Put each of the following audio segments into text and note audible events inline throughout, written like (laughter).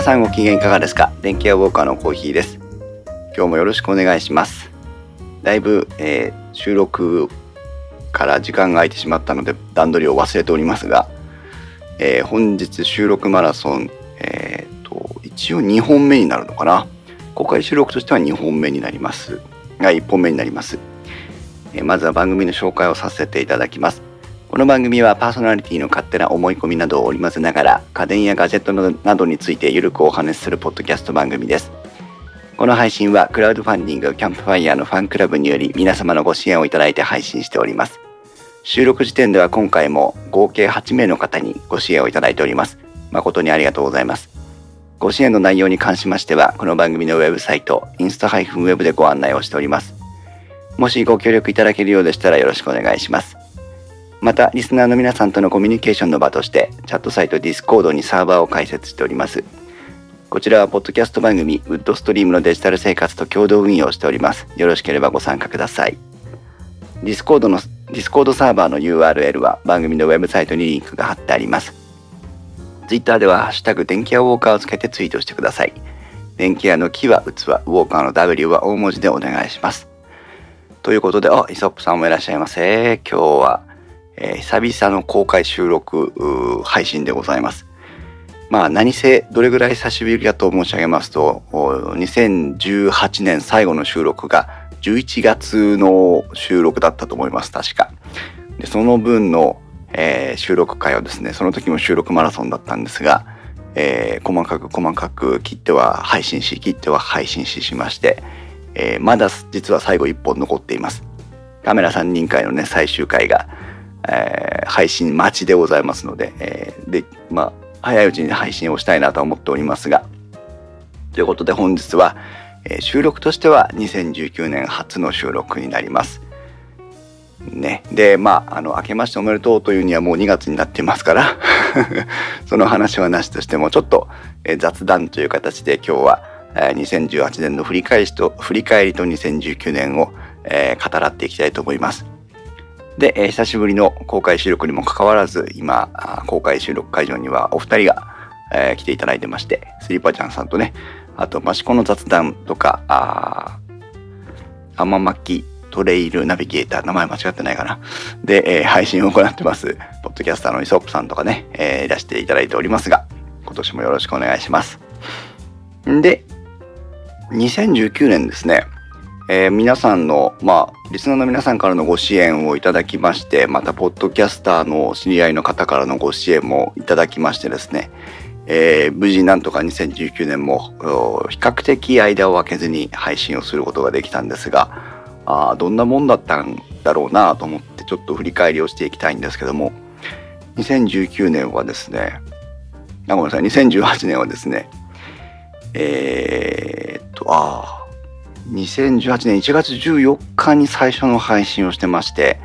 皆さんご機嫌いかがですか？電気屋ウォーカーのコーヒーです。今日もよろしくお願いします。だいぶ、えー、収録から時間が空いてしまったので段取りを忘れておりますが、えー、本日収録マラソン、えーと、一応2本目になるのかな？公開収録としては2本目になります。が1本目になります、えー、まずは番組の紹介をさせていただきます。この番組はパーソナリティの勝手な思い込みなどを織り交ぜながら家電やガジェットなどについてゆるくお話しするポッドキャスト番組ですこの配信はクラウドファンディングキャンプファイヤーのファンクラブにより皆様のご支援をいただいて配信しております。収録時点では今回も合計8名の方にご支援をいただいております。誠にありがとうございます。ご支援の内容に関しましては、この番組のウェブサイト、インスタ -web でご案内をしております。もしご協力いただけるようでしたらよろしくお願いします。また、リスナーの皆さんとのコミュニケーションの場として、チャットサイト Discord にサーバーを開設しております。こちらはポッドキャスト番組ウッドストリームのデジタル生活と共同運用しております。よろしければご参加ください。ディスコードの、ディスコードサーバーの URL は番組のウェブサイトにリンクが貼ってあります。Twitter ではハッシュタグ電気屋ウォーカーをつけてツイートしてください。電気屋のキは器、ウォーカーの W は大文字でお願いします。ということで、あ、イソップさんもいらっしゃいませ。今日は、えー、久々の公開収録配信でございます。まあ何せどれぐらい久しぶりかと申し上げますと、2018年最後の収録が11月の収録だったと思います、確か。でその分の、えー、収録回はですね、その時も収録マラソンだったんですが、えー、細かく細かく切っては配信し、切っては配信ししまして、えー、まだ実は最後1本残っています。カメラ3人会のね、最終回が、えー、配信待ちでございますので、えー、で、まあ、早いうちに配信をしたいなと思っておりますが、ということで本日は、えー、収録としては2019年初の収録になります。ね。で、まあ、あの、明けましておめでとうというにはもう2月になってますから (laughs) その話はなしとしても、ちょっと、えー、雑談という形で今日は、えー、2018年の振り返りと、振り返りと2019年を、えー、語らっていきたいと思います。で、えー、久しぶりの公開収録にもかかわらず、今、公開収録会場にはお二人が、えー、来ていただいてまして、スリーパーちゃんさんとね、あと、マシコの雑談とか、あ天巻トレイルナビゲーター、名前間違ってないかな。で、えー、配信を行ってます、ポッドキャスターのイソップさんとかね、えー、いらしていただいておりますが、今年もよろしくお願いします。んで、2019年ですね、えー、皆さんの、まあ、リスナーの皆さんからのご支援をいただきまして、また、ポッドキャスターの知り合いの方からのご支援もいただきましてですね、えー、無事なんとか2019年も比較的間を空けずに配信をすることができたんですが、あどんなもんだったんだろうなと思ってちょっと振り返りをしていきたいんですけども、2019年はですね、あごめんなさい、2018年はですね、えー、っと、ああ、2018年1月14日に最初の配信をしてまして、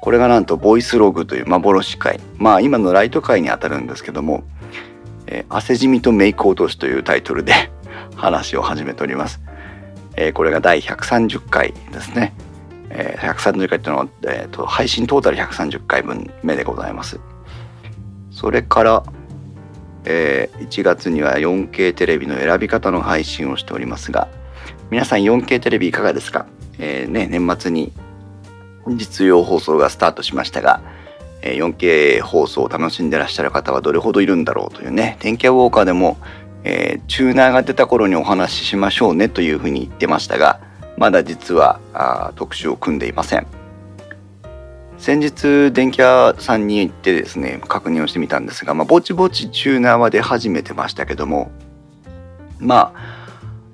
これがなんとボイスログという幻会。まあ今のライト会にあたるんですけども、えー、汗じみとメイク落としというタイトルで (laughs) 話を始めております。えー、これが第130回ですね。えー、130回っていうのは、えーと、配信トータル130回分目でございます。それから、えー、1月には 4K テレビの選び方の配信をしておりますが、皆さん 4K テレビいかがですか、えー、ね、年末に実用放送がスタートしましたが、え 4K 放送を楽しんでらっしゃる方はどれほどいるんだろうというね、天気ウォーカーでも、えー、チューナーが出た頃にお話ししましょうねというふうに言ってましたが、まだ実はあ特集を組んでいません。先日電気屋さんに行ってですね確認をしてみたんですが、まあ、ぼちぼちチューナーは出始めてましたけどもまあ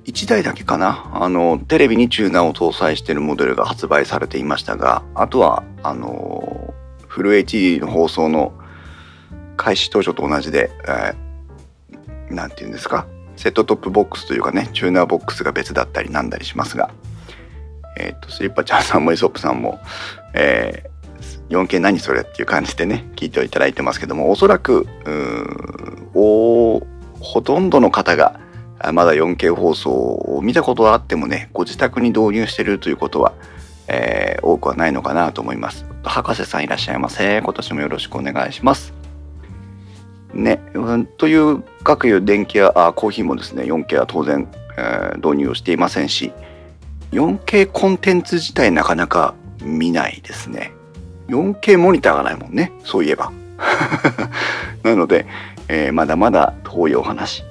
1台だけかな。あのテレビにチューナーを搭載しているモデルが発売されていましたがあとはあのフル HD の放送の開始当初と同じで何、えー、て言うんですか？セットトップボックスというかねチューナーボックスが別だったりなんだりしますがえっ、ー、とスリッパちゃんさんもイソップさんも、えー、4K 何それっていう感じでね聞いていただいてますけどもおそらくおほとんどの方がまだ 4K 放送を見たことはあってもね、ご自宅に導入してるということは、えー、多くはないのかなと思います。博士さんいらっしゃいませ。今年もよろしくお願いします。ね、という各電気やあコーヒーもですね 4K は当然、えー、導入をしていませんし 4K コンテンツ自体なかなか見ないですね 4K モニターがないもんねそういえば (laughs) なので、えー、まだまだ遠いお話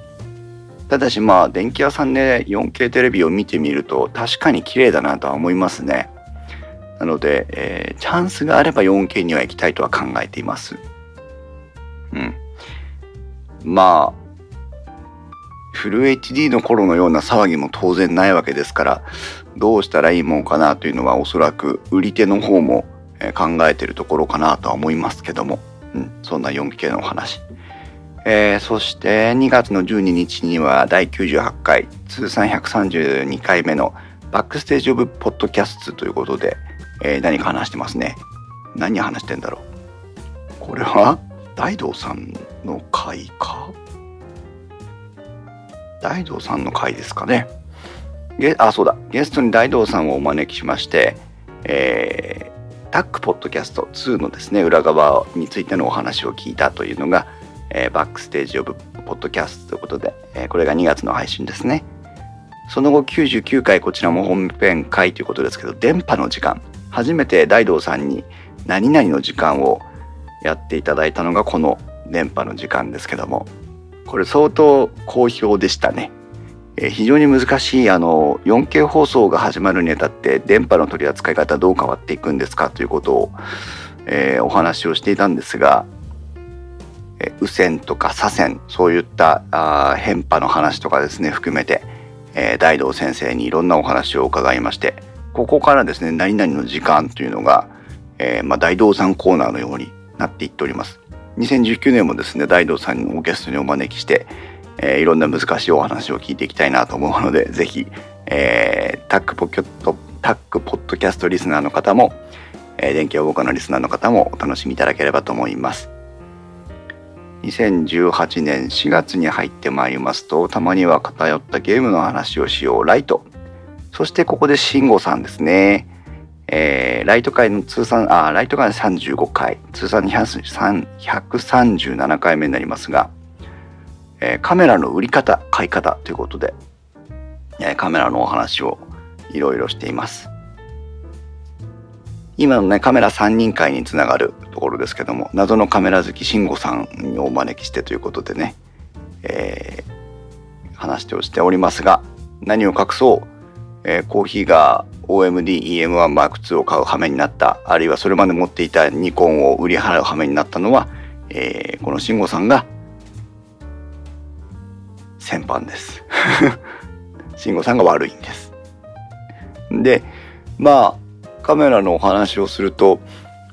ただしまあ電気屋さんで 4K テレビを見てみると確かに綺麗だなとは思いますね。なので、えー、チャンスがあれば 4K には行きたいとは考えています。うん。まあフル HD の頃のような騒ぎも当然ないわけですからどうしたらいいもんかなというのはおそらく売り手の方も考えてるところかなとは思いますけども、うん、そんな 4K のお話、えー、そして2月の12日には第98回通算132回目のバックステージオブポッドキャストということで、えー、何か話してますね。何話してんだろう。これは大道さんの回か？大道さんの回ですかね。ゲあそうだ。ゲストに大道さんをお招きしまして、えー、タックポッドキャスト2のですね裏側についてのお話を聞いたというのが、えー、バックステージオブポッドキャストということで、えー、これが2月の配信ですね。その後99回こちらも本編回ということですけど電波の時間。初めて大道さんに何々の時間をやっていただいたのがこの電波の時間ですけどもこれ相当好評でしたね、えー、非常に難しいあの 4K 放送が始まるにあたって電波の取り扱い方どう変わっていくんですかということを、えー、お話をしていたんですが、右線とか左線そういった変波の話とかですね含めて、え、大道先生にいろんなお話を伺いましてここからですね何々の時間というのが、えーまあ、大道さんコーナーのようになっていっております。2019年もですね、大道さんをゲストにお招きして、えー、いろんな難しいお話を聞いていきたいなと思うので、ぜひ、えー、タックポット、タックポッドキャストリスナーの方も、えー、電気予防課のリスナーの方もお楽しみいただければと思います。2018年4月に入ってまいりますと、たまには偏ったゲームの話をしよう、ライト。そしてここで慎吾さんですね。えー、ライト界の通算、あ、ライト界の35回、通算137回目になりますが、えー、カメラの売り方、買い方ということで、えー、カメラのお話をいろいろしています。今のね、カメラ3人会につながるところですけども、謎のカメラ好き慎吾さんにお招きしてということでね、えー、話をしておりますが、何を隠そう、えー、コーヒーが OMD EM1 Mark II を買う羽目になったあるいはそれまで持っていたニコンを売り払う羽目になったのは、えー、この慎吾さんが先般です。(laughs) 慎吾さんが悪いんです。でまあカメラのお話をすると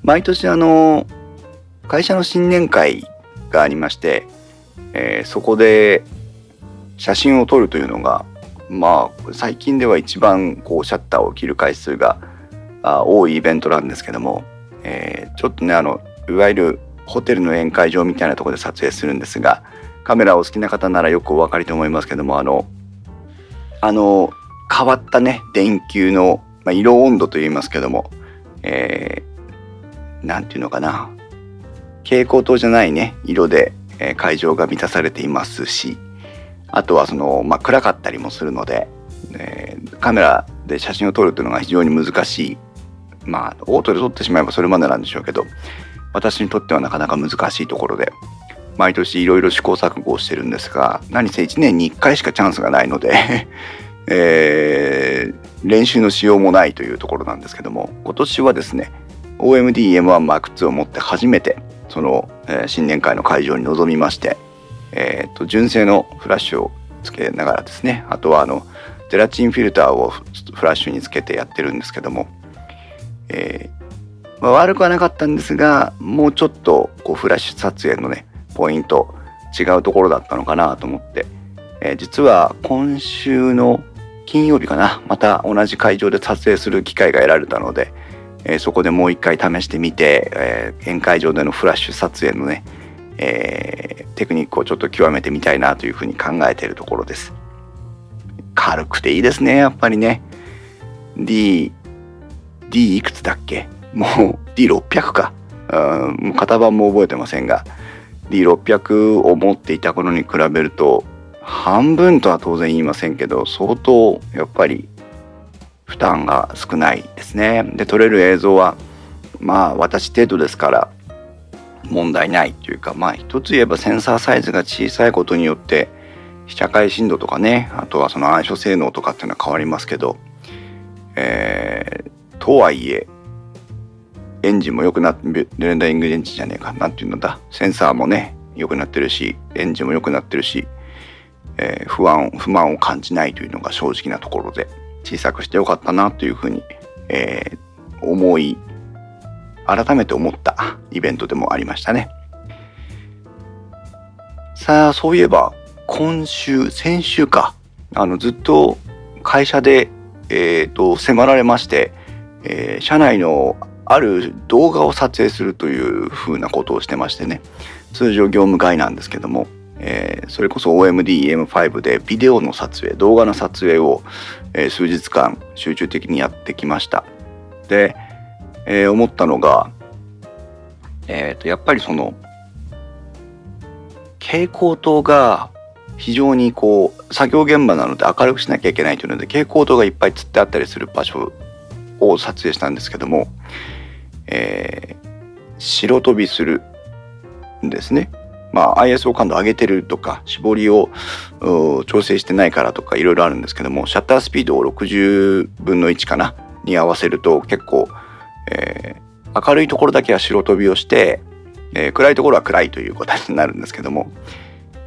毎年あの会社の新年会がありまして、えー、そこで写真を撮るというのがまあ最近では一番こうシャッターを切る回数が多いイベントなんですけども、えー、ちょっとねあのいわゆるホテルの宴会場みたいなところで撮影するんですがカメラお好きな方ならよくお分かりと思いますけどもあのあの変わったね電球の、まあ、色温度と言いますけども、えー、なんていうのかな蛍光灯じゃないね色で、えー、会場が満たされていますしあとはその、まあ、暗かったりもするので、えー、カメラで写真を撮るというのが非常に難しい。まあ、オートで撮ってしまえばそれまでなんでしょうけど、私にとってはなかなか難しいところで、毎年いろいろ試行錯誤をしてるんですが、何せ1年に1回しかチャンスがないのでえー、練習のしようもないというところなんですけども、今年はですね、OMD-M1M2 を持って初めて、その、えー、新年会の会場に臨みまして、えーと、純正のフラッシュをつけながらですねあとはあのゼラチンフィルターをフラッシュにつけてやってるんですけども、えー、まあ、悪くはなかったんですがもうちょっとこうフラッシュ撮影のねポイント違うところだったのかなと思って、えー、実は今週の金曜日かなまた同じ会場で撮影する機会が得られたので、えー、そこでもう一回試してみて、えー、宴会場でのフラッシュ撮影のねえー、テクニックをちょっと極めてみたいなというふうに考えているところです。軽くていいですね、やっぱりね。D、D いくつだっけ？もう D600 か。うん、型番も覚えてませんが、D600 を持っていた頃に比べると半分とは当然言いませんけど相当やっぱり負担が少ないですね。で撮れる映像はまあ私程度ですから問題ないというかまあ一つ言えばセンサーサイズが小さいことによって被写界深度とかねあとはその暗所性能とかっていうのは変わりますけど、えー、とはいえエンジンも良くなってレンダリングエンジンじゃねえかなんていうのだセンサーもね良くなってるしエンジンも良くなってるし、えー、不安不満を感じないというのが正直なところで小さくしてよかったなというふうに、えー、思い改めて思ったイベントでもありましたね。さあ、そういえば、今週、先週か、あの、ずっと会社で、えっ、ー、と、迫られまして、えー、社内のある動画を撮影するというふうなことをしてましてね、通常業務外なんですけども、えー、それこそ OMD-EM5 でビデオの撮影、動画の撮影を、えー、数日間集中的にやってきました。で、えー、思ったのが、えー、とやっぱりその蛍光灯が非常にこう作業現場なので明るくしなきゃいけないというので蛍光灯がいっぱいつってあったりする場所を撮影したんですけども、えー、白飛びするんですね。まあ、ISO 感度上げてるとか絞りを調整してないからとかいろいろあるんですけどもシャッタースピードを60分の1かな？に合わせると結構えー、明るいところだけは白飛びをして、えー、暗いところは暗いという形になるんですけども、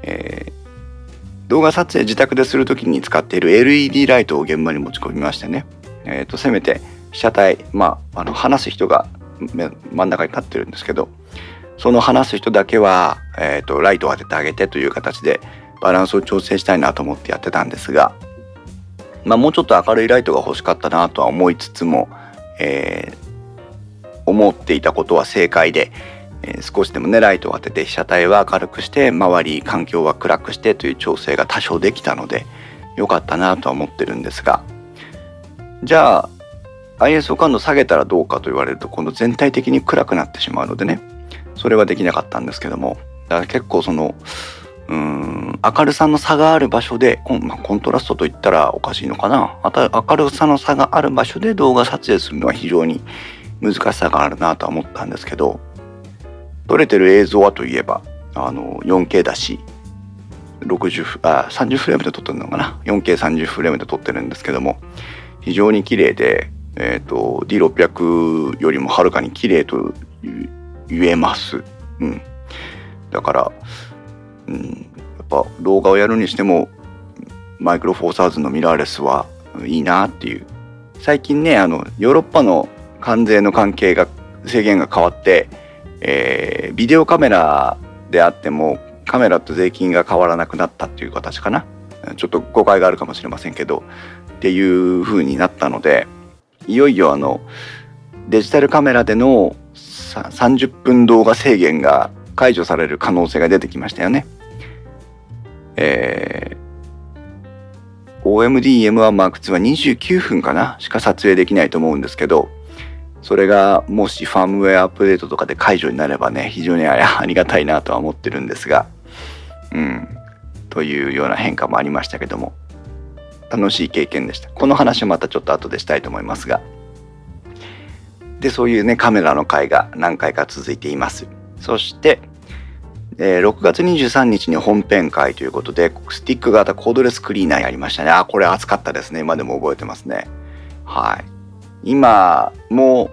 えー、動画撮影自宅でする時に使っている LED ライトを現場に持ち込みましてね、えーと、せめて被写体、まあ、あの話す人が真ん中に立ってるんですけどその話す人だけは、えー、とライトを当ててあげてという形でバランスを調整したいなと思ってやってたんですが、まあ、もうちょっと明るいライトが欲しかったなとは思いつつも、えー、思っていたことは正解で、えー、少しでもねライトを当てて被写体は明るくして周り環境は暗くしてという調整が多少できたので良かったなとは思ってるんですが。じゃあ ISO 感度下げたらどうかと言われると今度全体的に暗くなってしまうのでね。それはできなかったんですけども。だから結構そのうん明るさの差がある場所でコン,、まあ、コントラストといったらおかしいのかな。明るさの差がある場所で動画撮影するのは非常に難しさがあるなとは思ったんですけど。撮れてる映像はといえばあの 4K だし60あ30フレームで撮ってるのかな。4K30 フレームで撮ってるんですけども非常に綺麗で、えーと、D600 よりもはるかに綺麗という言えます、うん、だから、うん、やっぱ動画をやるにしてもマイクロフォーサーズのミラーレスはいいなっていう。最近ねあのヨーロッパの関税の関係が制限が変わって、えー、ビデオカメラであってもカメラと税金が変わらなくなったっていう形かな。ちょっと誤解があるかもしれませんけどっていう風になったのでいよいよあのデジタルカメラでの30分動画制限が解除される可能性が出てきましたよね。えー、OMDM1M2 は29分かなしか撮影できないと思うんですけどそれがもしファームウェアアップデートとかで解除になればね、非常に (laughs) ありがたいなとは思ってるんですが、うん、というような変化もありましたけども、楽しい経験でした。この話をまたちょっと後でしたいと思いますが。で、そういうね、カメラの回が何回か続いています。そして、えー、6月23日に本編会ということで、スティック型コードレスクリーナーやりましたね。あ、これ熱かったですね。今でも覚えてますね。はい。今も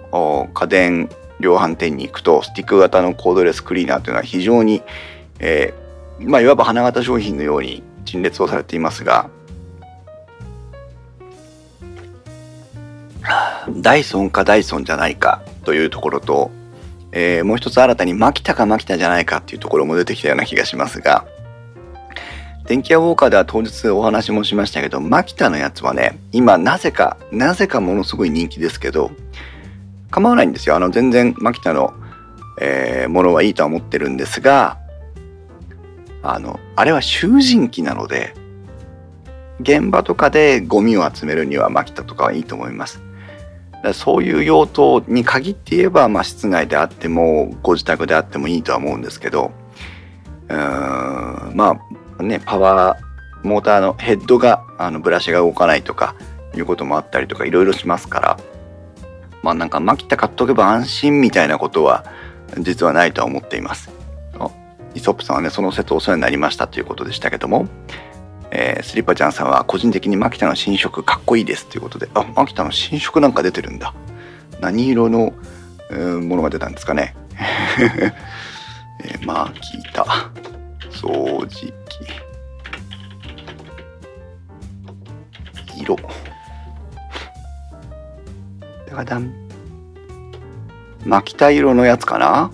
家電量販店に行くとスティック型のコードレスクリーナーというのは非常に、えー、まあ、いわば花形商品のように陳列をされていますがダイソンかダイソンじゃないかというところと、えー、もう一つ新たにマキタかマキタじゃないかっていうところも出てきたような気がしますが電気屋ウォーカーでは当日お話もしましたけど、マキタのやつはね、今なぜか、なぜかものすごい人気ですけど、構わないんですよ。あの、全然マキタの、えー、ものはいいとは思ってるんですが、あの、あれは囚人機なので、現場とかでゴミを集めるにはマキタとかはいいと思います。そういう用途に限って言えば、まあ、室内であってもご自宅であってもいいとは思うんですけどまあねパワーモーターのヘッドがあのブラシが動かないとかいうこともあったりとかいろいろしますからまあなんかマキタ買っとけば安心みたいなことは実はないとは思っています。イソップさんはねその説お世話になりましたということでしたけども、えー、スリッパちゃんさんは個人的にマキタの新色かっこいいですということであマキタの新色なんか出てるんだ。何色の、えー、ものが出たんですかね、(laughs) えー、マキタ。掃除機。色。ダダン。マキタ色のやつかな。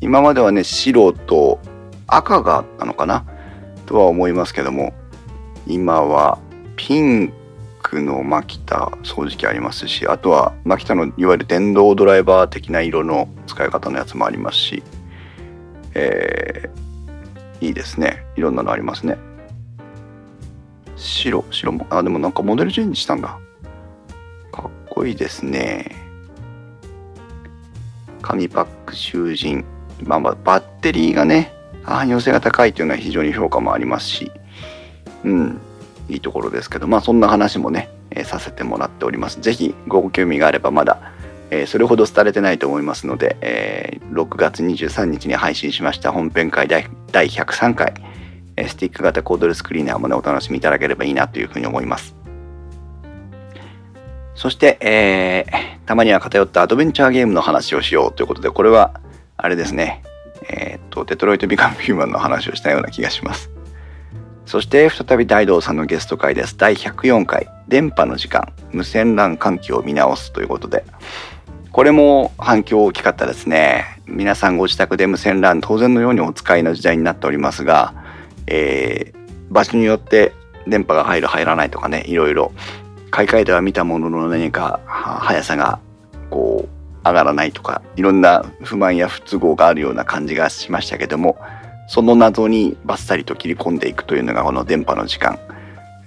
今まではね白と赤があったのかな。とは思いますけども今はピンクのマキタ掃除機ありますしあとはマキタのいわゆる電動ドライバー的な色の使い方のやつもありますし、えー、いいですね。いろんなのありますね。白白もあでもなんかモデルチェンジしたんだ。かっこいいですね。紙パック囚人。まあ、バッテリーがね汎用性が高いというのは非常に評価もありますしうんいいところですけどまあそんな話もね、えー、させてもらっております。是非ご興味があればまだ、えー、それほど廃れてないと思いますので、えー、6月23日に配信しました本編会第第103回スティック型コードレスクリーナーもねお楽しみいただければいいなというふうに思います。そして、えー、たまには偏ったアドベンチャーゲームの話をしようということでこれはあれですね、えー、っと、デトロイト・ビカム・ヒューマンの話をしたような気がします。そして再び大道さんのゲスト会です。第104回、電波の時間、無線 LAN 環境を見直すということで、これも反響大きかったですね。皆さんご自宅で無線 LAN 当然のようにお使いの時代になっておりますが、えー、場所によって電波が入る入らないとかね、いろいろ買い替えては見たものの何か速さがこう上がらないとかいろんな不満や不都合があるような感じがしましたけどもその謎にバッサリと切り込んでいくというのがこの電波の時間、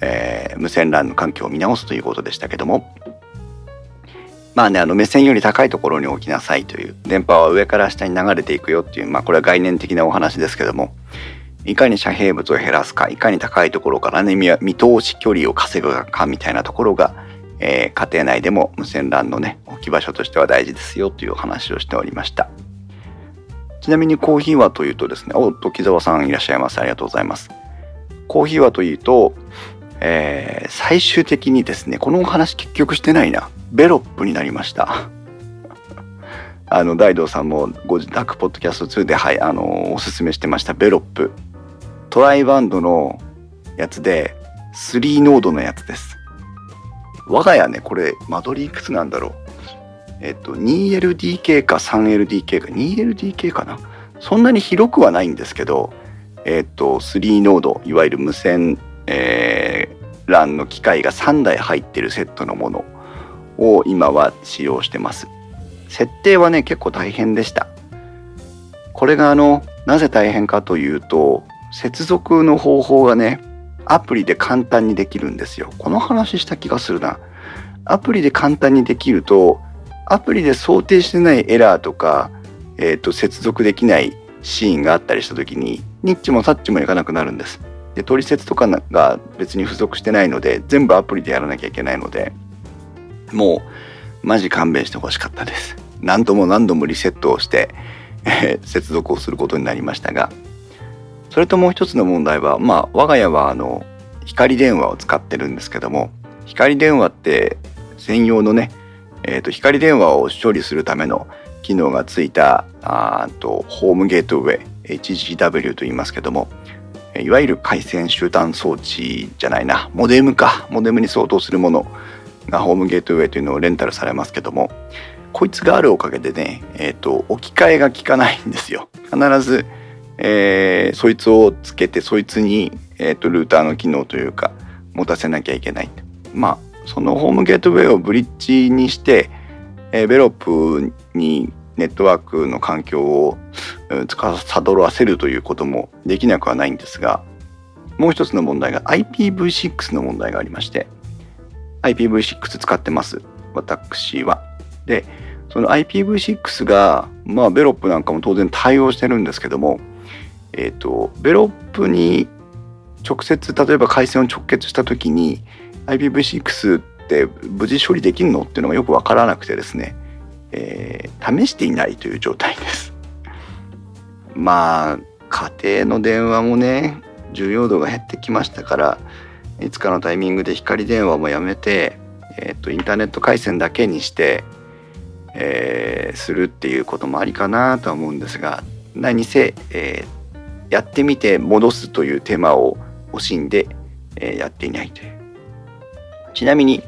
えー、無線 LAN の環境を見直すということでしたけどもまあねあの目線より高いところに置きなさいという電波は上から下に流れていくよっていうまあこれは概念的なお話ですけどもいかに遮蔽物を減らすかいかに高いところからね見通し距離を稼ぐかみたいなところがえー、家庭内でも無線 LAN のね、置き場所としては大事ですよという話をしておりました。ちなみにコーヒーはというとですね、おっと、木澤さんいらっしゃいます。ありがとうございます。コーヒーはというと、えー、最終的にですね、このお話結局してないな。ベロップになりました。(laughs) あの、大道さんもご自宅ポッドキャスト2で、はい、あの、おすすめしてましたベロップ。トライバンドのやつで、3ノードのやつです。我が家ね、これ、間取りいくつなんだろう。えっと、2LDK か 3LDK か、2LDK かな？そんなに広くはないんですけど、えっと、3ノード、いわゆる無線、えー、LAN の機械が3台入ってるセットのものを今は使用してます。設定はね、結構大変でした。これがあの、なぜ大変かというと、接続の方法がね、アプリで簡単にできるんですよ。この話した気がするな。アプリで簡単にできると、アプリで想定してないエラーとか、えっ、ー、と、接続できないシーンがあったりした時に、ニッチもサッチもいかなくなるんです。で、取説とかが別に付属してないので、全部アプリでやらなきゃいけないので、もう、マジ勘弁してほしかったです。何度も何度もリセットをして、えー、接続をすることになりましたが、それともう一つの問題は、まあ、我が家はあの、光電話を使ってるんですけども、光電話って専用のね、えー、と光電話を処理するための機能がついたあとホームゲートウェイ HGW と言いますけどもいわゆる回線集端装置じゃないなモデムかモデムに相当するものがホームゲートウェイというのをレンタルされますけどもこいつがあるおかげでね、えーと置き換えが効かないんですよ。必ずえー、そいつをつけてそいつに、えーと、ルーターの機能というか持たせなきゃいけないまあそのホームゲートウェイをブリッジにして、えー、ベロップにネットワークの環境を司らせるということもできなくはないんですがもう一つの問題が IPv6 の問題がありまして IPv6 使ってます私は。でその IPv6 がまあベロップなんかも当然対応してるんですけどもえーと、ベロップに直接例えば回線を直結した時に IPv6 って無事処理できるのっていうのがよく分からなくてですね、えー、試していないという状態です。(laughs) まあ家庭の電話もね重要度が減ってきましたからいつかのタイミングで光電話もやめて、えーと、インターネット回線だけにして、えー、するっていうこともありかなとは思うんですが何せ、えー、やってみて戻すという手間を惜しんで、えー、やっていないという。ちなみに、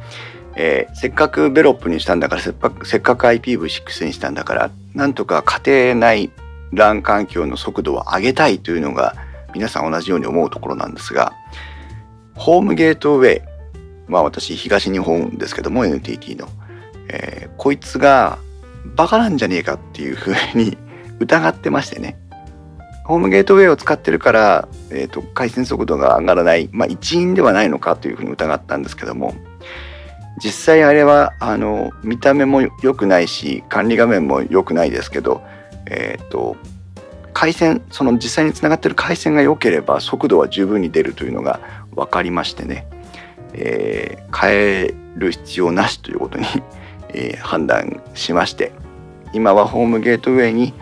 えー、せっかくベロップにしたんだからせっかくせっかく IPv6 にしたんだからなんとか家庭内 LAN 環境の速度を上げたいというのが皆さん同じように思うところなんですがホームゲートウェイまあ私東日本ですけども NTT の、えー、こいつがバカなんじゃねえかっていうふうに疑ってましてねホームゲートウェイを使ってるから、えーと、回線速度が上がらない、まあ、一因ではないのかというふうに疑ったんですけども実際あれはあの見た目も良くないし管理画面も良くないですけど、えーと回線その実際につながってる回線が良ければ速度は十分に出るというのが分かりましてね、えー、変える必要なしということに (laughs) えー、判断しまして今はホームゲートウェイに、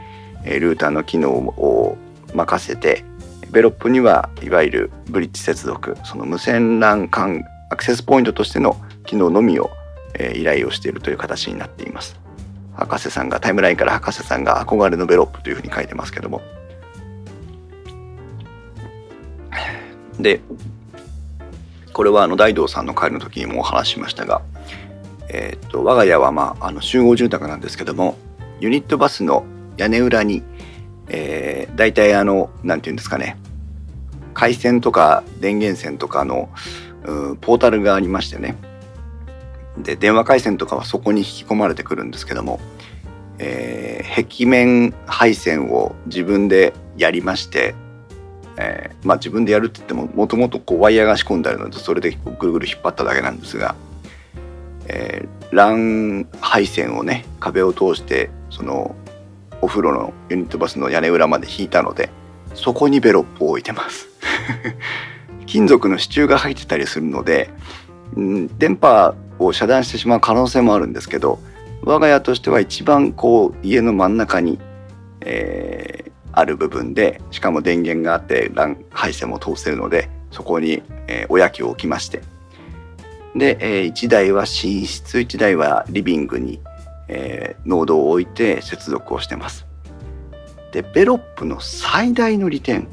ルーターの機能を任せてベロップにはいわゆるブリッジ接続その無線 LAN 間アクセスポイントとしての機能のみを、えー、依頼をしているという形になっています。博士さんがタイムラインから博士さんが憧れのベロップというふうに書いてますけどもでこれはあの大道さんの会の時にもお話しましたが、えー、と我が家は、まあ、あの集合住宅なんですけどもユニットバスの屋根裏に、えー、大体あのなんていうんですかね。回線とか電源線とかのポータルがありましてね。で電話回線とかはそこに引き込まれてくるんですけども、えー、壁面配線を自分でやりまして、えー、まあ自分でやるって言ってももともとワイヤーが仕込んであるのでそれでぐるぐる引っ張っただけなんですが、えー、LAN 配線をね壁を通してそのお風呂のユニットバスの屋根裏まで引いたのでそこにベロップを置いてます。(laughs) 金属の支柱が入ってたりするので、うん、電波を遮断してしまう可能性もあるんですけど我が家としては一番こう家の真ん中に、えー、ある部分でしかも電源があって配線も通せるのでそこに、えー、おやきを置きまして。で、えー、1台は寝室1台はリビングに、えー、ノードを置いて接続をしてます。でベロップの最大の利点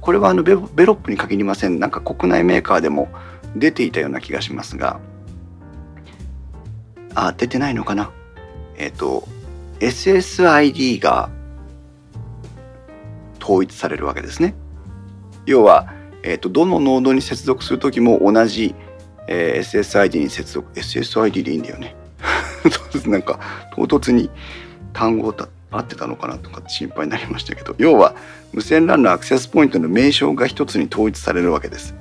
これはあのベロップに限りませんなんか国内メーカーでも出ていたような気がしますがあ、出てないのかな？えっ、ー、と、SSID が統一されるわけですね。要は、えっ、ー、と、どのノードに接続するときも同じ、えー、SSID に接続、SSID でいいんだよね。(laughs) なんか、唐突に単語た合ってたのかなとか心配になりましたけど、要は、無線 LAN のアクセスポイントの名称が一つに統一されるわけです。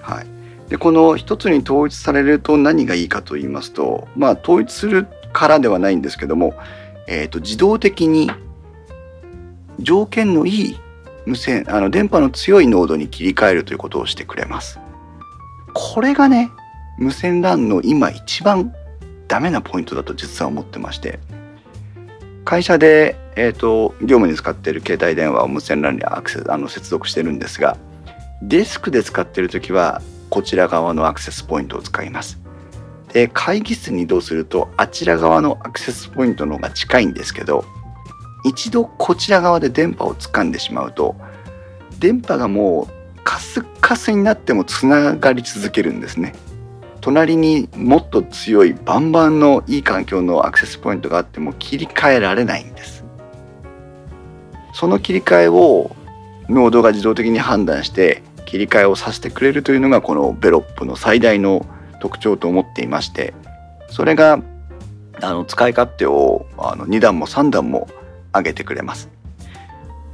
はい。でこの一つに統一されると何がいいかと言いますとまあ統一するからではないんですけども、えーと、自動的に条件のいい無線あの電波の強いノードに切り替えるということをしてくれます。これがね無線 LAN の今一番ダメなポイントだと実は思ってまして会社で、えーと、業務に使っている携帯電話を無線 LAN にアクセスあの接続してるんですがデスクで使ってる時はこちら側のアクセスポイントを使います。で会議室に移動するとあちら側のアクセスポイントの方が近いんですけど一度こちら側で電波を掴んでしまうと電波がもうカスカスになってもつながり続けるんですね。隣にもっと強いバンバンのいい環境のアクセスポイントがあっても切り替えられないんです。その切り替えをノードが自動的に判断して切り替えをさせてくれるというのがこのベロップの最大の特徴と思っていましてそれがあの使い勝手をあの2段も3段も上げてくれます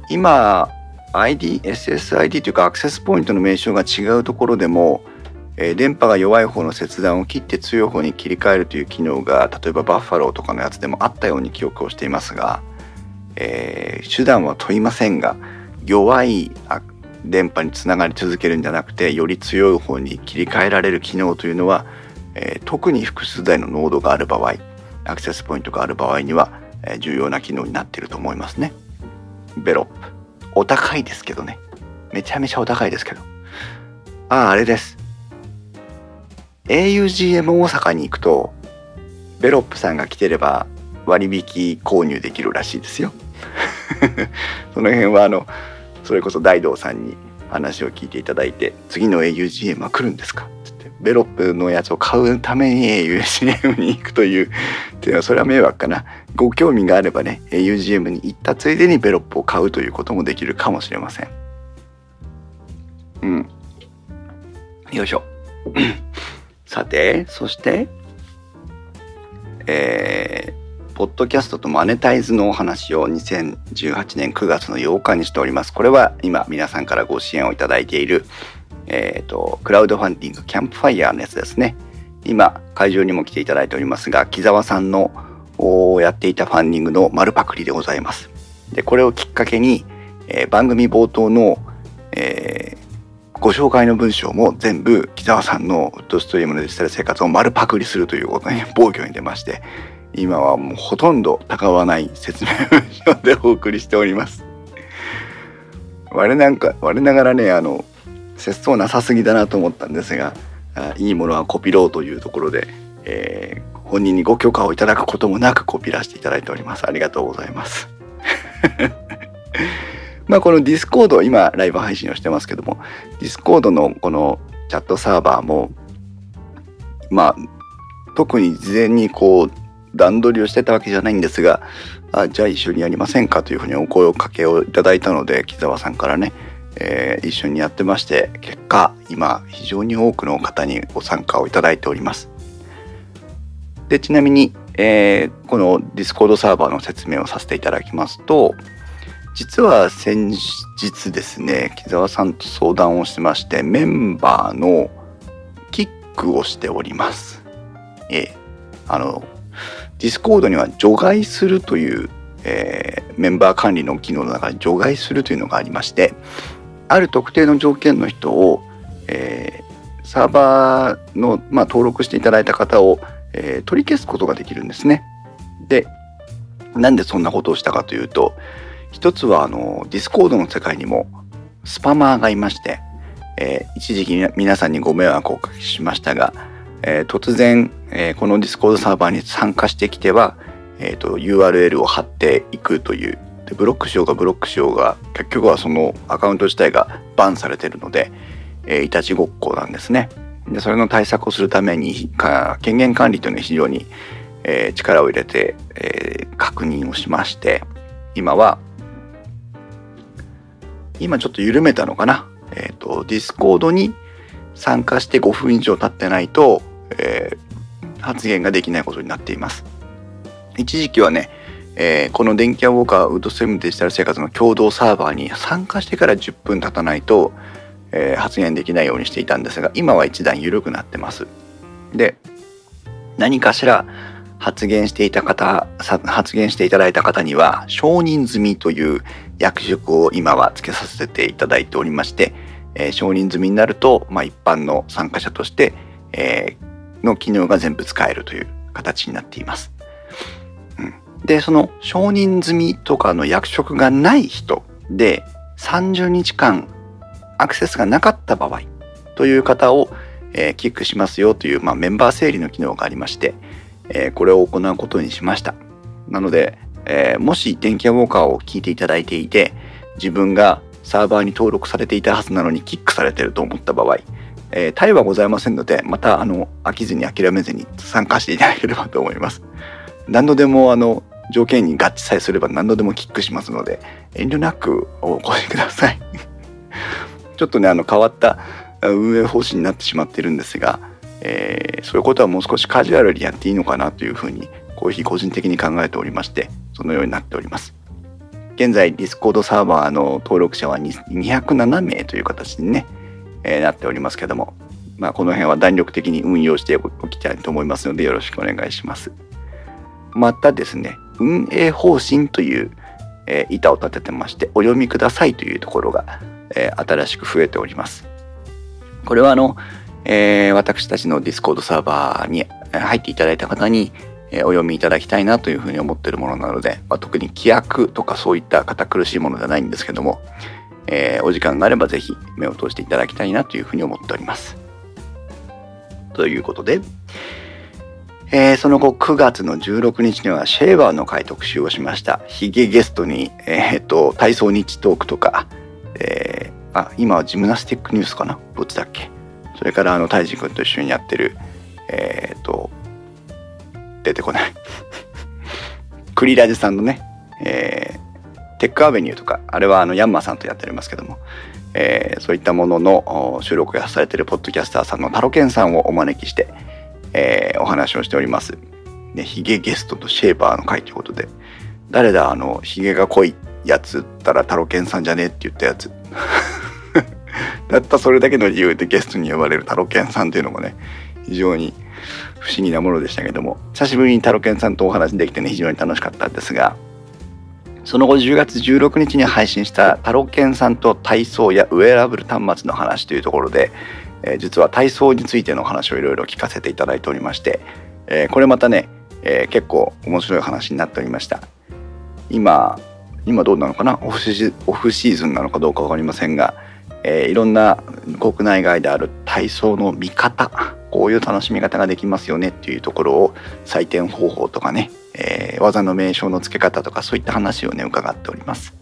今 ID、SSID というかアクセスポイントの名称が違うところでも、え、電波が弱い方の切断を切って強い方に切り替えるという機能が例えばバッファローとかのやつでもあったように記憶をしていますが、えー、手段は問いませんが弱い電波につながり続けるんじゃなくてより強い方に切り替えられる機能というのは、えー、特に複数台のノードがある場合アクセスポイントがある場合には、えー、重要な機能になっていると思いますね。ベロップ。お高いですけどね。めちゃめちゃお高いですけど。あああれです。Augm 大阪に行くとベロップさんが来てれば割引購入できるらしいですよ。(laughs) その辺はあのそれこそ大道さんに話を聞いていただいて次の augm は来るんですか？って。ベロップのやつを買うために augm に行くというっていうのはそれは迷惑かな。ご興味があればね augm に行ったついでにベロップを買うということもできるかもしれません。うん。よいしょ。さてそしてえーポッドキャストとマネタイズのお話を2018年9月の8日にしております。これは今皆さんからご支援をいただいている、えっ、ー、と、クラウドファンディングキャンプファイヤーのやつですね。今、会場にも来ていただいておりますが、木澤さんのやっていたファンディングの丸パクリでございます。で、これをきっかけに、えー、番組冒頭の、えー、ご紹介の文章も全部木澤さんのウッドストリームのデジタル生活を丸パクリするということに暴挙に出まして、今はもうほとんど高わない説明文章でお送りしております。我なんか我ながらねあの節操なさすぎだなと思ったんですがいいものはコピろうというところで、えー、本人にご許可をいただくこともなくコピらせていただいておりますありがとうございますまあこのディスコード今ライブ配信をしてますけどもディスコードのこのチャットサーバーもまあ特に事前にこう段取りをしてたわけじゃないんですがあじゃあ一緒にやりませんかというふうにお声をかけをいただいたので木澤さんからね、えー、一緒にやってまして結果今非常に多くの方にご参加をいただいております。でちなみに、えー、このディスコードサーバーの説明をさせていただきますと実は先日ですね木澤さんと相談をしましてメンバーのキックをしておりますえあのディスコードには除外するという、えー、メンバー管理の機能の中に除外するというのがありましてある特定の条件の人を、えー、サーバーの、まあ、登録していただいた方を、えー、取り消すことができるんですね。でなんでそんなことをしたかというと一つはあのディスコードの世界にもスパマーがいまして、えー、一時期皆さんにご迷惑をおかけしましたがえー、突然、えー、このディスコードサーバーに参加してきては、えーと、URL を貼っていくというでブロックしようがブロックしようが結局はそのアカウント自体がバンされてるので、えー、いたちごっこなんですね。でそれの対策をするために権限管理というのは非常に、えー、力を入れて、えー、確認をしまして今は今ちょっと緩めたのかな？えっ、ー、とディスコードに参加して5分以上経ってないとえー、発言ができないことになっています。一時期はね、えー、この電気屋ウォーカーウッドステムデジタル生活の共同サーバーに参加してから10分経たないと、えー、発言できないようにしていたんですが今は一段緩くなってます。で何かしら発言していた方発言していただいた方には承認済みという役職を今はつけさせていただいておりまして、えー、承認済みになると、まあ、一般の参加者として、えー、の機能が全部使えるという形になっています。うん、で、その承認済みとかの役職がない人で30日間アクセスがなかった場合という方を、えー、キックしますよという、まあ、メンバー整理の機能がありまして、えー、これを行うことにしました。なので、えー、もし電気屋ウォーカーを聞いていただいていて自分がサーバーに登録されていたはずなのにキックされてると思った場合えー、タイはございませんので、また、あの、飽きずに諦めずに参加していただければと思います。何度でも、あの、条件に合致さえすれば何度でもキックしますので、遠慮なくお越しください。(laughs) ちょっとね、あの、変わった運営方針になってしまってるんですが、えー、そういうことはもう少しカジュアルにやっていいのかなというふうに、コーヒー個人的に考えておりまして、そのようになっております。現在、ディスコードサーバーの登録者は207名という形でね、えー、なっておりますけども、まあ、この辺は弾力的に運用しておきたいと思いますのでよろしくお願いします。またですね、運営方針という、えー、板を立ててましてお読みくださいというところが、えー、新しく増えておりますこれはあの、えー、私たちのディスコードサーバーに入っていただいた方に、えお読みいただきたいなというふうに思っているものなので、まあ、特に規約とかそういった堅苦しいものではないんですけども、えお時間があればぜひ目を通していただきたいなというふうに思っております。ということで、えー、その後9月の16日にはシェーバーの回特集をしました。ヒゲゲストに、えっ、と、体操日トークとか、えー、あ、今はジムナスティックニュースかな？どっちだっけ？それからあの、タイジ君と一緒にやってる、えっ、と、出てこないクリラジさんのね、えー、テックアベニューとか、あれはあの、ヤンマーさんとやっておりますけども、えー、そういったものの収録がされてるポッドキャスターさんのタロケンさんをお招きして、えー、お話をしております。ね、ヒゲゲストとシェーバーの会ということで、誰だあの、ヒゲが濃いやつったらタロケンさんじゃねえって言ったやつ。(laughs) たったそれだけの理由でゲストに呼ばれるタロケンさんっていうのもね、非常に不思議なものでしたけども、久しぶりにタロケンさんとお話できてね、非常に楽しかったんですが、その後10月16日に配信したタロケンさんと体操やウェアラブル端末の話というところで、えー、実は体操についての話をいろいろ聞かせていただいておりまして、えー、これまたね、えー、結構面白い話になっておりました。今今どうなのかな？オフシオフシーズンなのかどうか分かりませんが、えー、いろんな国内外である体操の見方こういう楽しみ方ができますよねっていうところを採点方法とかね、えー、技の名称の付け方とかそういった話をね伺っております。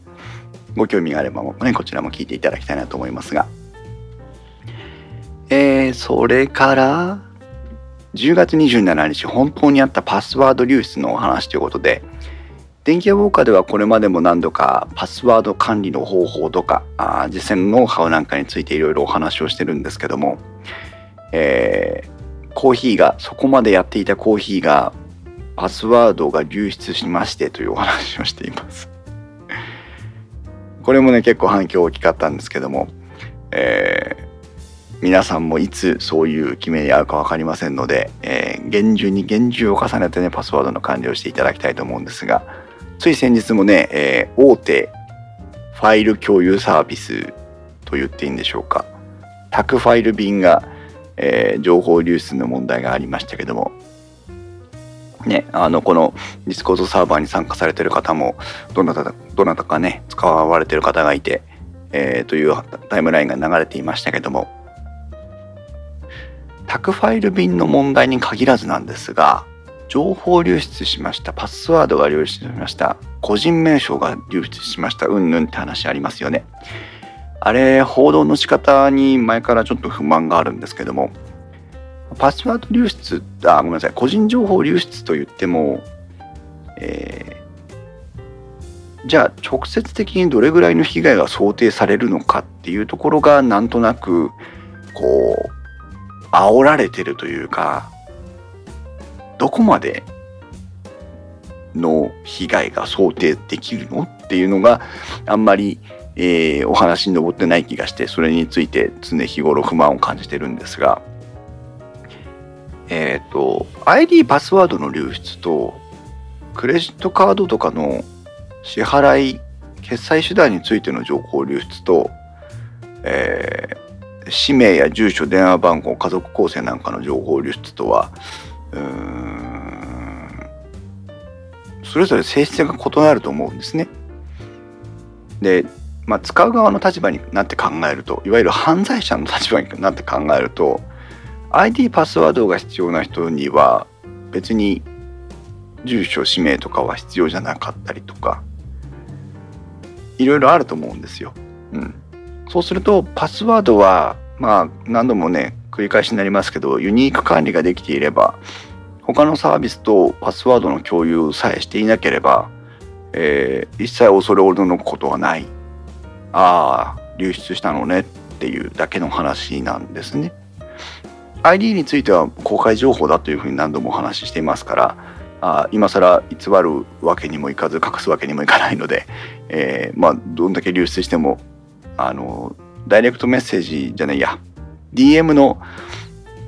ご興味があればもねこちらも聞いていただきたいなと思いますが。えー、それから10月27日本当にあったパスワード流出のお話ということで電気屋ウォーカーではこれまでも何度かパスワード管理の方法とかあ実践ノウハウなんかについていろいろお話をしてるんですけども、えー、コーヒーがそこまでやっていたコーヒーがパスワードが流出しましてというお話をしています。これもね結構反響大きかったんですけども、えー皆さんもいつそういう決めに合うか分かりませんので、えー、厳重に厳重を重ねてねパスワードの管理をしていただきたいと思うんですがつい先日もね、えー、大手ファイル共有サービスと言っていいんでしょうか。宅ファイル便が、えー、情報流出の問題がありましたけども。ね、あのこのディスコードサーバーに参加されてる方もどなたどなたかね使われてる方がいて、えー、というタイムラインが流れていましたけども。宅ファイル便の問題に限らずなんですが、情報流出しました、パスワードが流出しました、個人名称が流出しました、うんぬんって話ありますよね。あれ、報道の仕方に前からちょっと不満があるんですけども、パスワード流出、あ、ごめんなさい、個人情報流出と言っても、えー、じゃあ直接的にどれぐらいの被害が想定されるのかっていうところがなんとなくこう煽られてるというか、どこまでの被害が想定できるのっていうのがあんまり、えー、お話に上ってない気がしてそれについて常日頃不満を感じてるんですがえっ、ー、と ID パスワードの流出とクレジットカードとかの支払い決済手段についての情報流出と、えー、氏名や住所、電話番号、家族構成なんかの情報流出とは、うん、それぞれ性質が異なると思うんですね。で、まあ、使う側の立場になって考えると、いわゆる犯罪者の立場になって考えると、ID パスワードが必要な人には別に住所、氏名とかは必要じゃなかったりとか、いろいろあると思うんですよ。うん。そうするとパスワードはまあ何度もね繰り返しになりますけどユニーク管理ができていれば他のサービスとパスワードの共有さえしていなければ、えー、一切恐れおのことはない。ああ流出したのねっていうだけの話なんですね。ID については公開情報だというふうに何度もお話ししていますからあ今更偽るわけにもいかず隠すわけにもいかないので、えー、まあどんだけ流出してもあの、ダイレクトメッセージじゃないや、DM の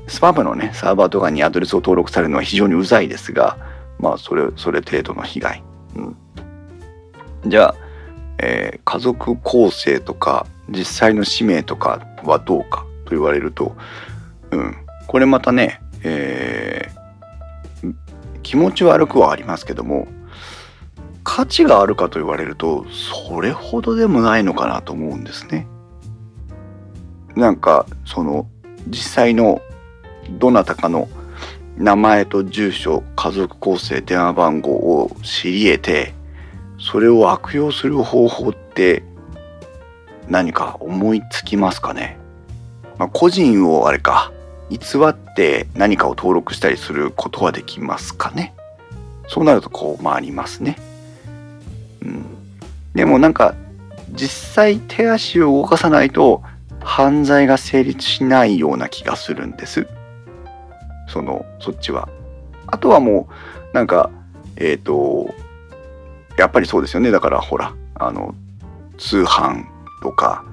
スパムのね、サーバーとかにアドレスを登録されるのは非常にうざいですが、まあ、それ、それ程度の被害。うん。じゃあ、えー、家族構成とか実際の使命とかはどうかと言われると、うん、これまたね、えー、気持ち悪くはありますけども価値があるかと言われるとそれほどでもないのかなと思うんですね。なんかその実際のどなたかの名前と住所家族構成電話番号を知り得てそれを悪用する方法って何か思いつきますかね、まあ、個人をあれか偽って何かを登録したりすることはできますかね？そうなるとこう回りますね。うん、でもなんか実際手足を動かさないと犯罪が成立しないような気がするんです。そのそっちは。あとはもうなんかえっ、ー、とやっぱりそうですよね。だからほらあの通販とか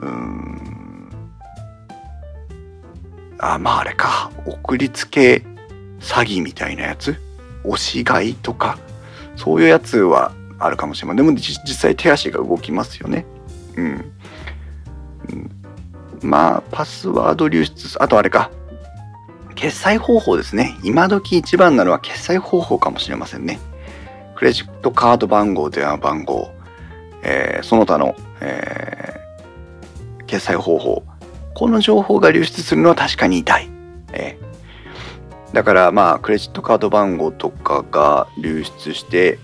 うーんあまああれか。送りつけ詐欺みたいなやつ？押し買いとか？そういうやつはあるかもしれません。でも実際手足が動きますよね、うん、まあパスワード流出あとあれか。決済方法ですね。今時一番なのは決済方法かもしれませんね。クレジットカード番号電話番号、えー、その他の、えー、決済方法。この情報が流出するのは確かに痛い、えー、だからまあクレジットカード番号とかが流出して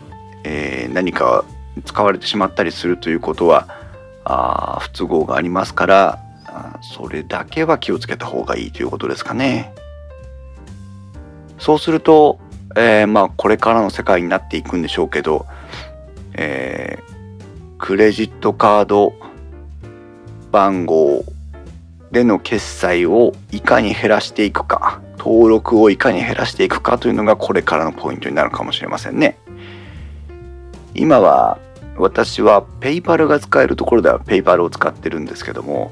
えー、何か使われてしまったりするということはあ不都合がありますからそれだけは気をつけた方がいいということですかね。そうすると、えー、まあこれからの世界になっていくんでしょうけど、えー、クレジットカード番号での決済をいかに減らしていくか登録をいかに減らしていくかというのがこれからのポイントになるかもしれませんね。今は私はペイパルが使えるところではペイパルを使ってるんですけども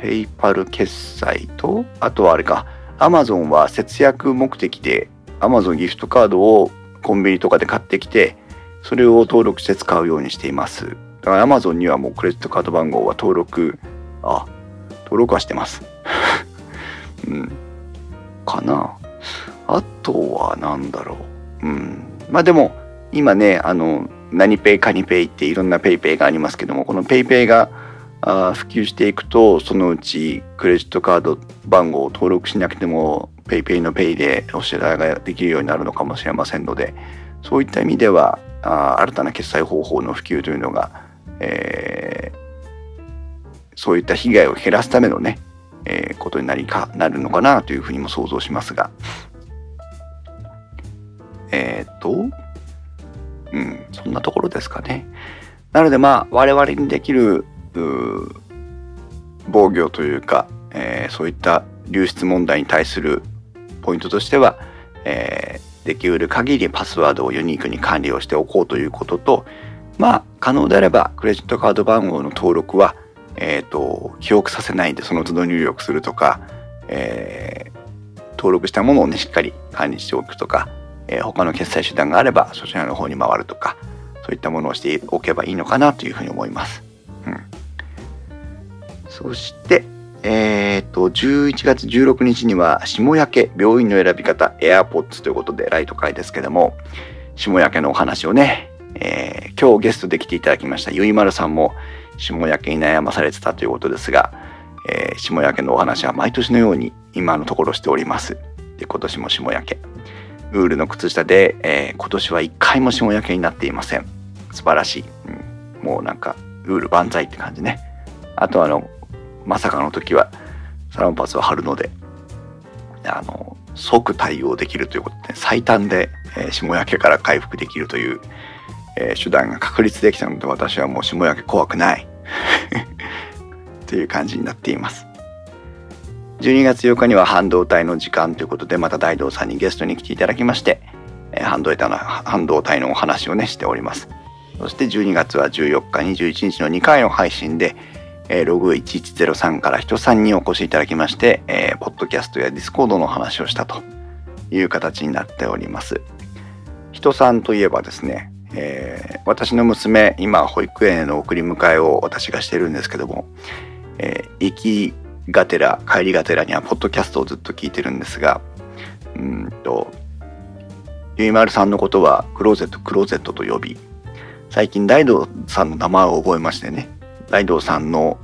ペイパル決済とあとはあれかアマゾンは節約目的でアマゾンギフトカードをコンビニとかで買ってきてそれを登録して使うようにしています。だからアマゾンにはもうクレジットカード番号は登録あ登録はしてます。(laughs) うん。かな。あとは何だろう。うん。まあでも今ねあの何ペイカニペイっていろんなペイペイがありますけどもこのペイペイがあ普及していくとそのうちクレジットカード番号を登録しなくてもペイペイのペイでお支払いができるようになるのかもしれませんのでそういった意味ではあ新たな決済方法の普及というのが、えー、そういった被害を減らすためのね、えー、ことになりかなるのかなというふうにも想像しますが。えっ、とうん、そんなところですかね。なのでまあ我々にできる防御というか、えー、そういった流出問題に対するポイントとしては、えー、できうる限りパスワードをユニークに管理をしておこうということとまあ可能であればクレジットカード番号の登録は、えーと、記憶させないでその都度入力するとか、えー、登録したものをねしっかり管理しておくとかえー、他の決済手段があればそちらの方に回るとかそういったものをしておけばいいのかなというふうに思います。うん、そしてえー、と11月16日には下焼け病院の選び方 AirPods ということでライト会ですけども下焼けのお話をね、えー、今日ゲストで来ていただきましたゆいまるさんも下焼けに悩まされてたということですが、えー、下焼けのお話は毎年のように今のところしております。で今年も下焼けウールの靴下で、えー、今年は一回も霜焼けになっていません。素晴らしい。うん、もうなんか、ウール万歳って感じね。あとあの、まさかの時は、サランパスを貼るので、あの、即対応できるということで、最短で、えー、霜焼けから回復できるという、えー、手段が確立できたので、私はもう霜焼け怖くない。(laughs) という感じになっています。12月8日には半導体の時間ということでまた大道さんにゲストに来ていただきまして、半導体の半導体のお話をねしております。そして12月は14日21日の2回の配信で、ログ1103から人さんにお越しいただきまして、えー、ポッドキャストやディスコードの話をしたという形になっております。人さんといえばですね、えー、私の娘今保育園への送り迎えを私がしてるんですけども、えー、行きがてら帰りがてらにはポッドキャストをずっと聞いてるんですがうんとゆいまるさんのことはクローゼットクローゼットと呼び最近大道さんの名前を覚えましてね大道さんの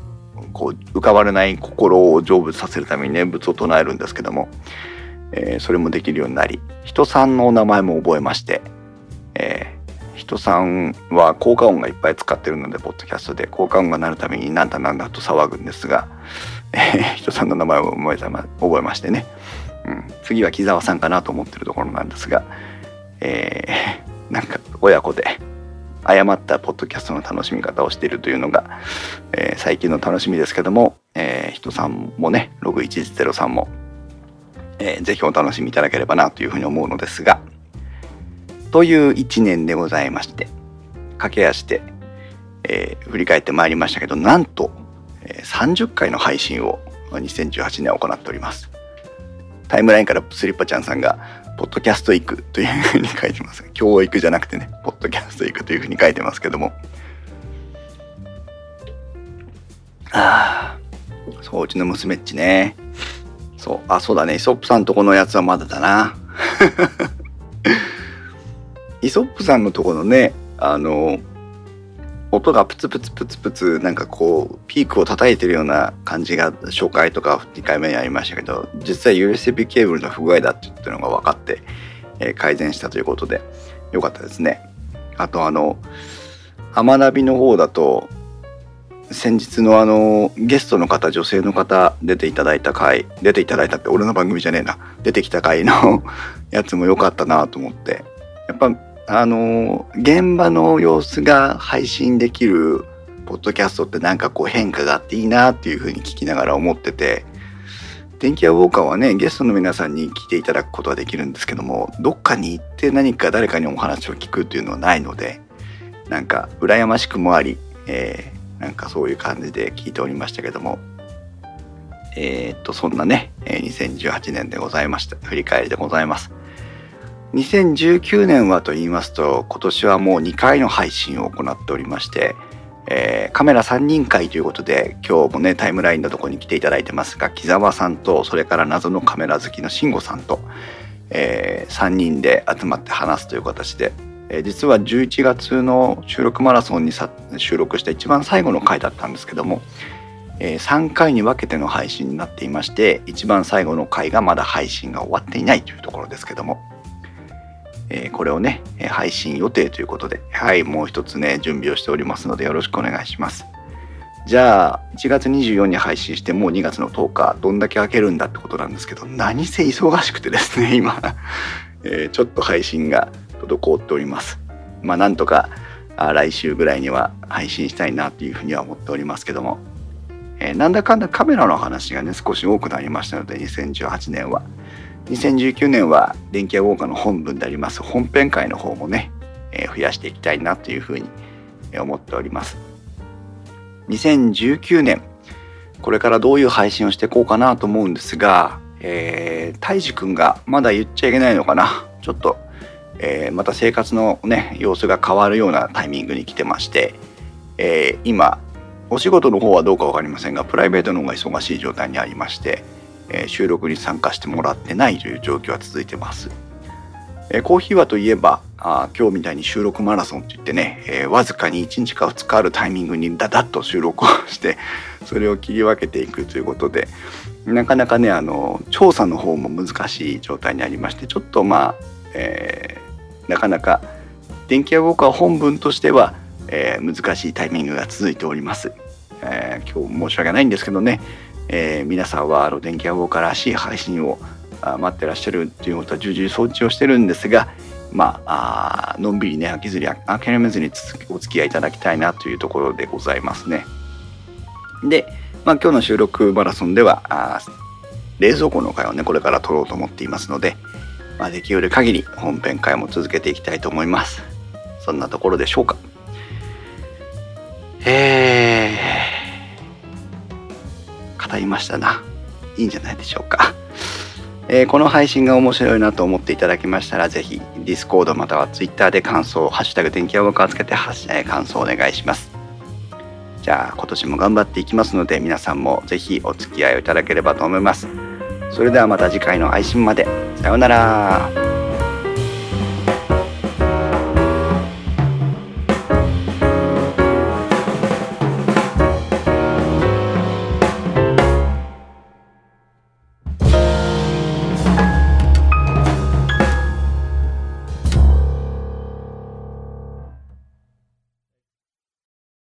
こう浮かばれない心を成仏させるために念仏を唱えるんですけども、えー、それもできるようになり人さんのお名前も覚えまして、えー、人さんは効果音がいっぱい使ってるのでポッドキャストで効果音が鳴るためになんだなんだと騒ぐんですが、(laughs) 人さんの名前を覚えた覚えましてね、うん、次は木澤さんかなと思ってるところなんですが、えー、(laughs) なんか親子で誤ったポッドキャストの楽しみ方をしているというのが、えー、最近の楽しみですけども、えー、人さんもね、ログ110さんも、えー、ぜひお楽しみいただければなというふうに思うのですが、という一年でございまして、駆け足で、えー、振り返ってまいりましたけど、なんと、30回の配信を2018年行っております。タイムラインからスリッパちゃんさんが、ポッドキャスト行くというふうに書いてます。教育じゃなくてね、ポッドキャスト行くというふうに書いてますけども。ああ、そう、うちの娘っちね。そう、あ、そうだね、イソップさんとこのやつはまだだな。(laughs) イソップさんのとこのね、あの、音がプツプツプツプツなんかこうピークを叩いてるような感じが初回とか2回目にありましたけど実は USB ケーブルの不具合だって言ってのが分かって、えー、改善したということでよかったですね。あとあの天ナビの方だと先日のあのゲストの方女性の方出ていただいた回出ていただいたって俺の番組じゃねえな出てきた回の (laughs) やつも良かったなと思ってやっぱあの現場の様子が配信できるポッドキャストってなんかこう変化があっていいなっていうふうに聞きながら思ってて電気屋ウォーカーはねゲストの皆さんに来ていただくことはできるんですけどもどっかに行って何か誰かにお話を聞くっていうのはないのでなんか羨ましくもあり、えー、なんかそういう感じで聞いておりましたけどもえー、っとそんなね2018年でございました振り返りでございます。2019年はと言いますと今年はもう2回の配信を行っておりまして、えー、カメラ3人会ということで今日もねタイムラインのとこに来ていただいてますが木澤さんとそれから謎のカメラ好きの慎吾さんと、えー、3人で集まって話すという形で、えー、実は11月の収録マラソンにさ収録した一番最後の回だったんですけども、えー、3回に分けての配信になっていまして一番最後の回がまだ配信が終わっていないというところですけども。えー、これをね、配信予定ということで、はい、もう一つね、準備をしておりますのでよろしくお願いします。じゃあ、1月24に配信してもう2月の10日、どんだけ開けるんだってことなんですけど、何せ忙しくてですね、今、(laughs) えー、ちょっと配信が滞っております。まあ、なんとか、来週ぐらいには配信したいなというふうには思っておりますけども、えー、なんだかんだカメラの話がね、少し多くなりましたので、2018年は。2019年は電気屋ウォーカーの本文であります。本編会の方もね、えー、増やしていきたいなというふうに思っております。2019年これからどういう配信をしていこうかなと思うんですが、えー、たいじくんがまだ言っちゃいけないのかな。ちょっと、えー、また生活のね様子が変わるようなタイミングに来てまして、えー、今お仕事の方はどうか分かりませんがプライベートの方が忙しい状態にありましてえ収録に参加してもらってないという状況は続いてます。えコーヒーはといえばあ今日みたいに収録マラソンといってね、えー、わずかに1日か2日あるタイミングにダダッと収録をして (laughs) それを切り分けていくということでなかなかねあの調査の方も難しい状態にありましてちょっとまあ、えー、なかなか電気屋ウォーカー本文としては、えー、難しいタイミングが続いております。え今日申し訳ないんですけどねえー、皆さんはあの電気屋ウォーカーらしい配信を待ってらっしゃるっていうことは重々承知をしてるんですがまあのんびりね飽きずに諦めずにお付き合いいただきたいなというところでございますね。で、まあ、今日の収録マラソンではあ冷蔵庫の会をねこれから撮ろうと思っていますので、まあ、できる限り本編会も続けていきたいと思います。そんなところでしょうか。えー語りましたな。いいんじゃないでしょうか。(laughs) えー、この配信が面白いなと思っていただきましたら、ぜひ、ディスコードまたはツイッターで感想、ハッシュタグ電気屋ウォーカーつけて、えー、感想をお願いします。じゃあ、今年も頑張っていきますので、皆さんもぜひお付き合いをいただければと思います。それではまた次回の配信まで。さようなら。